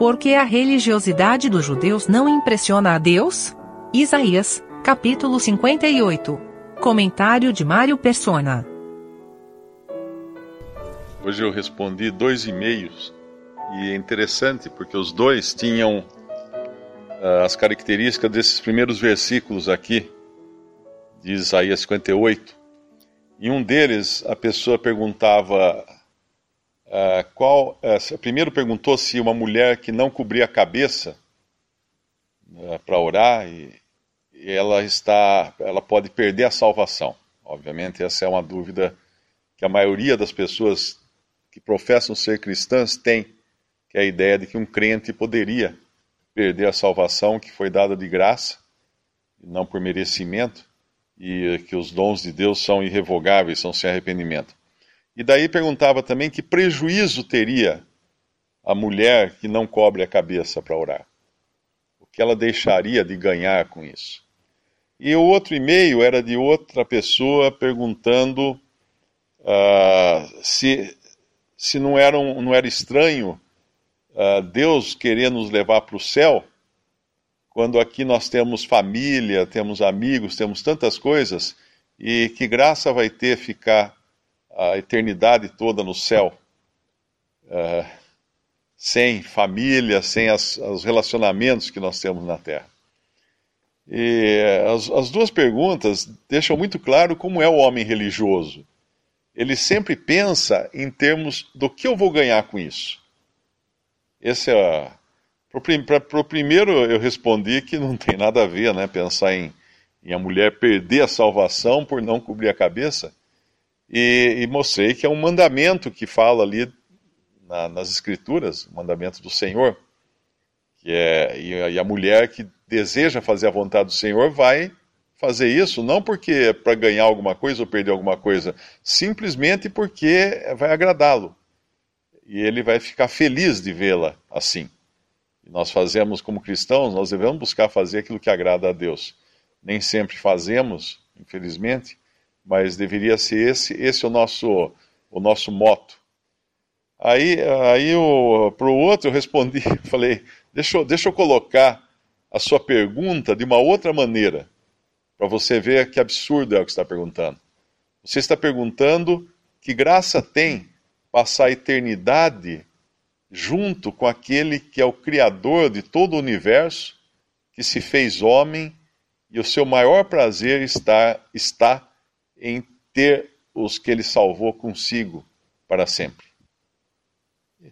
Por que a religiosidade dos judeus não impressiona a Deus? Isaías, capítulo 58. Comentário de Mário Persona. Hoje eu respondi dois e-mails e é interessante porque os dois tinham uh, as características desses primeiros versículos aqui de Isaías 58. Em um deles, a pessoa perguntava uh, qual. Uh, primeiro perguntou se uma mulher que não cobria a cabeça uh, para orar e, e ela está, ela pode perder a salvação. Obviamente, essa é uma dúvida que a maioria das pessoas que professam ser cristãs tem, que é a ideia de que um crente poderia perder a salvação que foi dada de graça, não por merecimento, e que os dons de Deus são irrevogáveis, são sem arrependimento. E daí perguntava também que prejuízo teria a mulher que não cobre a cabeça para orar. O que ela deixaria de ganhar com isso? E o outro e-mail era de outra pessoa perguntando uh, se se não era, um, não era estranho uh, Deus querer nos levar para o céu, quando aqui nós temos família, temos amigos, temos tantas coisas, e que graça vai ter ficar a eternidade toda no céu, uh, sem família, sem as, os relacionamentos que nós temos na terra. E as, as duas perguntas deixam muito claro como é o homem religioso ele sempre pensa em termos do que eu vou ganhar com isso. Esse é para o primeiro eu respondi que não tem nada a ver, né? Pensar em, em a mulher perder a salvação por não cobrir a cabeça. E, e mostrei que é um mandamento que fala ali na, nas escrituras, o mandamento do Senhor. Que é, e, a mulher que deseja fazer a vontade do Senhor vai fazer isso não porque é para ganhar alguma coisa ou perder alguma coisa, simplesmente porque vai agradá-lo. E ele vai ficar feliz de vê-la assim. E nós fazemos como cristãos, nós devemos buscar fazer aquilo que agrada a Deus. Nem sempre fazemos, infelizmente, mas deveria ser esse, esse o nosso o nosso moto. Aí, aí para o outro eu respondi, falei, deixa, deixa eu colocar a sua pergunta de uma outra maneira para você ver que absurdo é o que está perguntando. Você está perguntando que graça tem passar a eternidade junto com aquele que é o Criador de todo o universo, que se fez homem, e o seu maior prazer está, está em ter os que ele salvou consigo para sempre.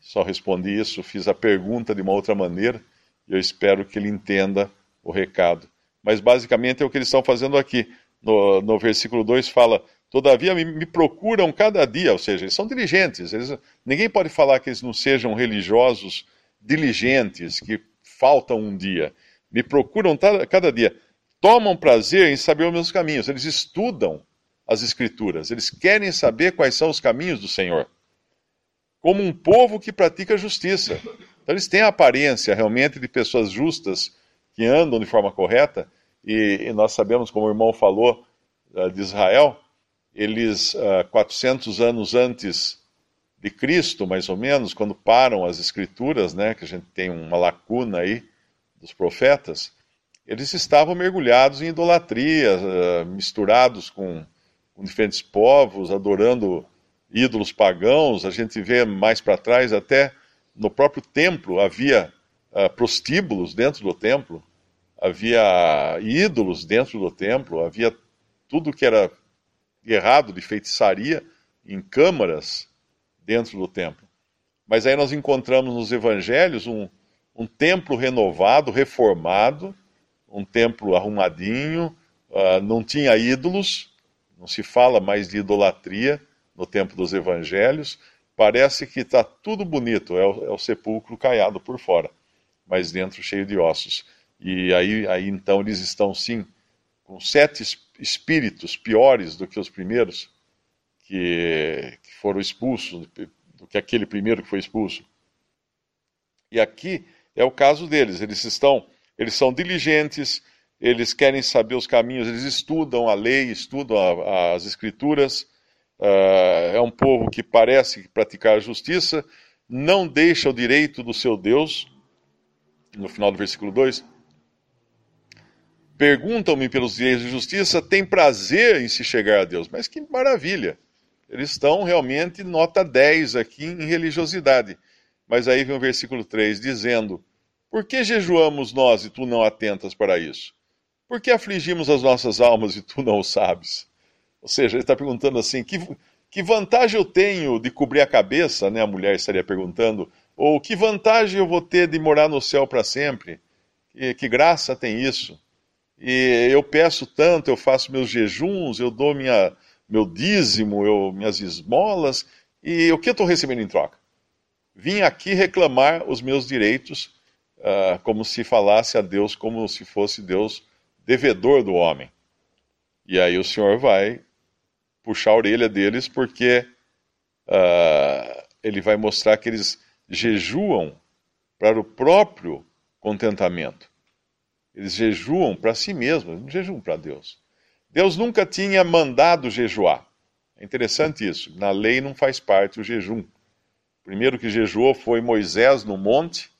Só respondi isso, fiz a pergunta de uma outra maneira, e eu espero que ele entenda o recado mas basicamente é o que eles estão fazendo aqui. No, no versículo 2 fala: Todavia me, me, procuram cada dia, ou seja, eles são diligentes. Eles, ninguém pode falar que eles não sejam religiosos diligentes, que faltam um dia. Me procuram cada dia. Tomam prazer em saber os meus caminhos. Eles estudam as Escrituras. Eles querem saber quais são os caminhos do Senhor. Como um povo que pratica justiça. Então, eles têm a aparência realmente de pessoas justas que andam de forma correta, e, e nós sabemos, como o irmão falou, uh, de Israel, eles, uh, eh, 400 anos antes de Cristo, mais ou menos, quando param as escrituras, né, que a gente tem uma lacuna aí dos profetas, eles estavam mergulhados em idolatria, uh, misturados com, com, diferentes povos, adorando ídolos pagãos. A gente vê mais para trás, até no próprio templo havia uh, prostíbulos dentro do templo, havia ídolos dentro do templo, havia tudo que era errado de feitiçaria em câmaras dentro do templo. Mas aí nós encontramos nos evangelhos um, um templo renovado, reformado, um templo arrumadinho, uh, não tinha ídolos, não se fala mais de idolatria no templo dos evangelhos. Parece que está tudo bonito, é o, é o sepulcro caiado por fora, mas dentro cheio de ossos. E aí, aí então eles estão sim com sete espíritos piores do que os primeiros que, que foram expulsos, do que aquele primeiro que foi expulso. E aqui é o caso deles. Eles estão, eles são diligentes, eles querem saber os caminhos, eles estudam a lei, estudam a, as escrituras. Uh, é um povo que parece praticar a justiça, não deixa o direito do seu Deus no final do versículo 2. Perguntam-me pelos direitos de justiça, tem prazer em se chegar a Deus. Mas que maravilha! Eles estão realmente nota 10 aqui em religiosidade. Mas aí vem o versículo 3 dizendo: Por que jejuamos nós e tu não atentas para isso? Por que afligimos as nossas almas e tu não o sabes? Ou seja, ele está perguntando assim: que, que vantagem eu tenho de cobrir a cabeça? Né, a mulher estaria perguntando. Ou que vantagem eu vou ter de morar no céu para sempre? Que, que graça tem isso? E eu peço tanto, eu faço meus jejuns, eu dou minha, meu dízimo, eu, minhas esmolas, e o que eu estou recebendo em troca? Vim aqui reclamar os meus direitos, uh, como se falasse a Deus como se fosse Deus devedor do homem. E aí o Senhor vai puxar a orelha deles, porque uh, ele vai mostrar que eles jejuam para o próprio contentamento. Eles jejuam para si mesmos, não jejuam para Deus. Deus nunca tinha mandado jejuar. É interessante isso. Na lei não faz parte o jejum. O primeiro que jejuou foi Moisés no monte,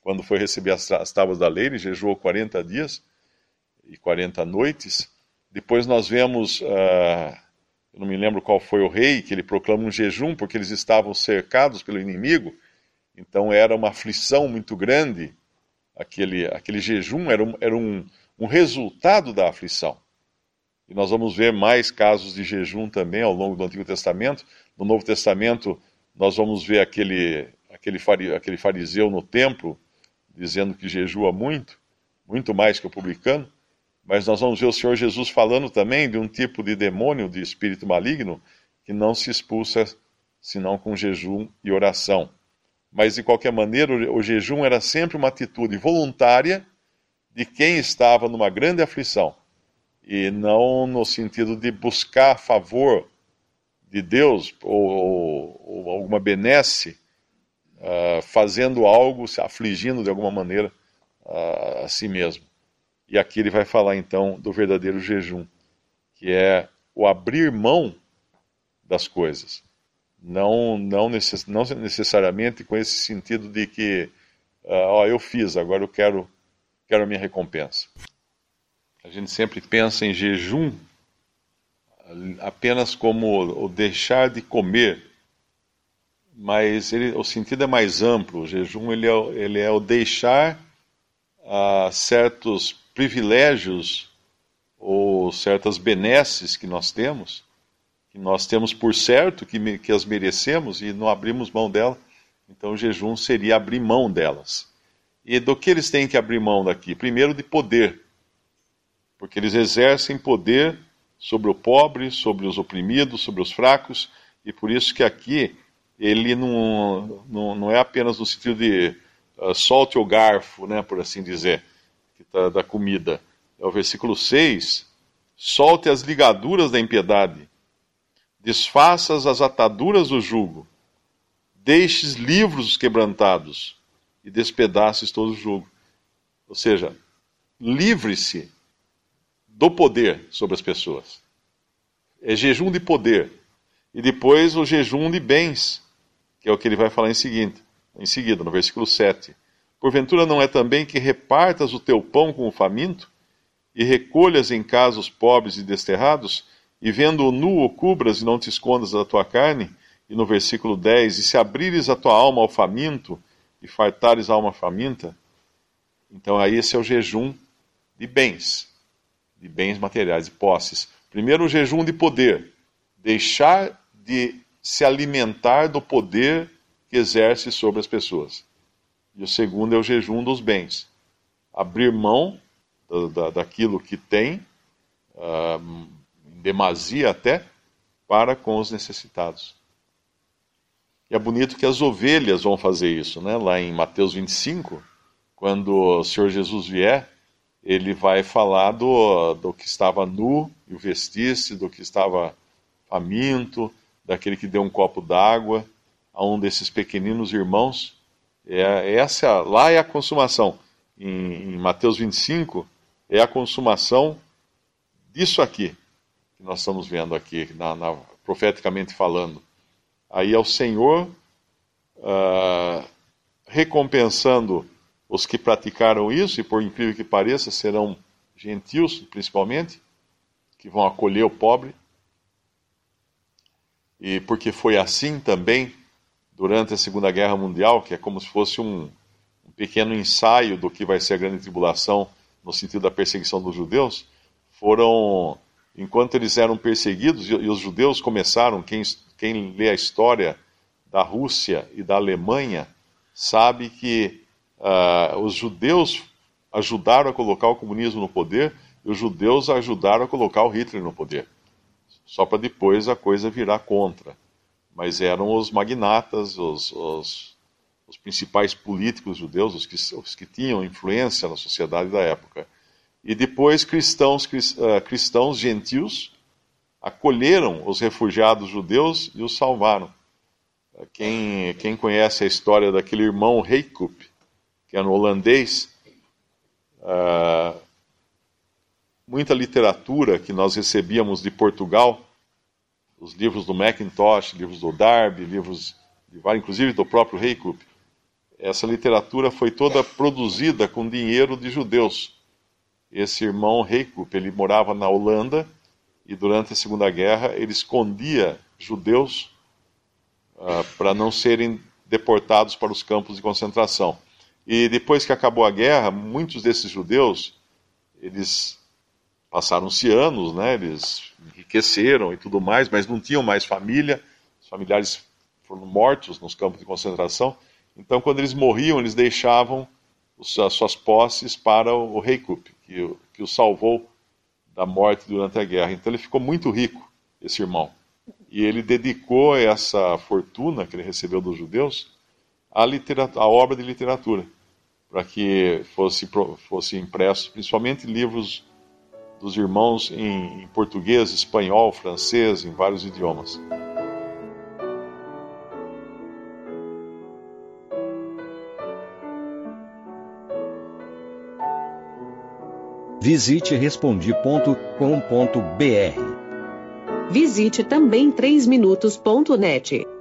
quando foi receber as, as tábuas da lei, ele jejuou 40 dias e 40 noites. Depois nós vemos, uh, eu não me lembro qual foi o rei, que ele proclama um jejum porque eles estavam cercados pelo inimigo. Então era uma aflição muito grande. Aquele, aquele jejum era, um, era um, um resultado da aflição. E nós vamos ver mais casos de jejum também ao longo do Antigo Testamento. No Novo Testamento, nós vamos ver aquele, aquele, aquele fariseu no templo dizendo que jejua muito, muito mais que o publicano. Mas nós vamos ver o Senhor Jesus falando também de um tipo de demônio, de espírito maligno, que não se expulsa senão com jejum e oração. Mas, de qualquer maneira, o jejum era sempre uma atitude voluntária de quem estava numa grande aflição e não no sentido de buscar favor de Deus ou, ou, alguma benesse, uh, fazendo algo, se afligindo de alguma maneira uh, a si mesmo. E aqui ele vai falar então do verdadeiro jejum, que é o abrir mão das coisas. Não, não, necess, não necessariamente com esse sentido de que, uh, ó, eu fiz, agora eu quero, quero a minha recompensa. A gente sempre pensa em jejum apenas como o deixar de comer, mas ele, o sentido é mais amplo. O jejum ele é, ele é o deixar uh, certos privilégios ou certas benesses que nós temos, que nós temos por certo que, que as merecemos e não abrimos mão delas. Então o jejum seria abrir mão delas. E do que eles têm que abrir mão daqui? Primeiro de poder porque eles exercem poder sobre o pobre, sobre os oprimidos, sobre os fracos, e por isso que aqui ele não, não, não é apenas no sentido de uh, solte o garfo, né, por assim dizer, que tá, da comida. É o versículo 6, solte as ligaduras da impiedade, desfaças as ataduras do jugo, deixes livros os quebrantados e despedaces todo o jugo. Ou seja, livre-se do poder sobre as pessoas. É jejum de poder. E depois o jejum de bens, que é o que ele vai falar em seguida, em seguida, no versículo 7. Porventura não é também que repartas o teu pão com o faminto, e recolhas em casa os pobres e desterrados, e vendo o nu o cubras e não te escondas da tua carne? E no versículo 10, e se abrires a tua alma ao faminto, e fartares a alma faminta? Então aí esse é o jejum de bens de bens materiais, de posses. Primeiro, o jejum de poder. Deixar de se alimentar do poder que exerce sobre as pessoas. E o segundo é o jejum dos bens. Abrir mão da, da, daquilo que tem, uh, em demasia até, para com os necessitados. E é bonito que as ovelhas vão fazer isso, né? Lá em Mateus 25, quando o Senhor Jesus vier, ele vai falar do, do que estava nu e o vestisse, do que estava faminto, daquele que deu um copo d'água a um desses pequeninos irmãos. É, essa lá é a consumação. Em, em Mateus 25 é a consumação disso aqui que nós estamos vendo aqui, na, na, profeticamente falando. Aí é o Senhor uh, recompensando os que praticaram isso, e por incrível que pareça, serão gentios principalmente, que vão acolher o pobre. E porque foi assim também durante a Segunda Guerra Mundial, que é como se fosse um, um pequeno ensaio do que vai ser a grande tribulação no sentido da perseguição dos judeus, foram, enquanto eles eram perseguidos, e, os judeus começaram, quem, quem lê a história da Rússia e da Alemanha, sabe que uh, os judeus ajudaram a colocar o comunismo no poder e os judeus ajudaram a colocar o Hitler no poder. Só para depois a coisa virar contra. Mas eram os magnatas, os, os, os principais políticos judeus, os que, os que tinham influência na sociedade da época. E depois cristãos, eh, cristãos gentios acolheram os refugiados judeus e os salvaram. Quem, quem conhece a história daquele irmão Reikup, que era um holandês, uh, muita literatura que nós recebíamos de Portugal, os livros do Macintosh, livros do Darby, livros de inclusive do próprio Reikup, essa literatura foi toda produzida com dinheiro de judeus. Esse irmão Reikup, ele morava na Holanda e durante a Segunda Guerra ele escondia judeus uh, para não serem deportados para os campos de concentração. E depois que acabou a guerra, muitos desses judeus, eles passaram-se anos, né, eles enriqueceram e tudo mais, mas não tinham mais família, os familiares foram mortos nos campos de concentração, então quando eles morriam, eles deixavam as suas posses para o rei Kup, que, que o salvou da morte durante a guerra. Então ele ficou muito rico, esse irmão. E ele dedicou essa fortuna que ele recebeu dos judeus à, à obra de literatura, para que fosse, fosse impresso, principalmente livros dos irmãos em, em português, espanhol, francês, em vários idiomas. Visite respondi.com.br. Visite também 3minutos.net.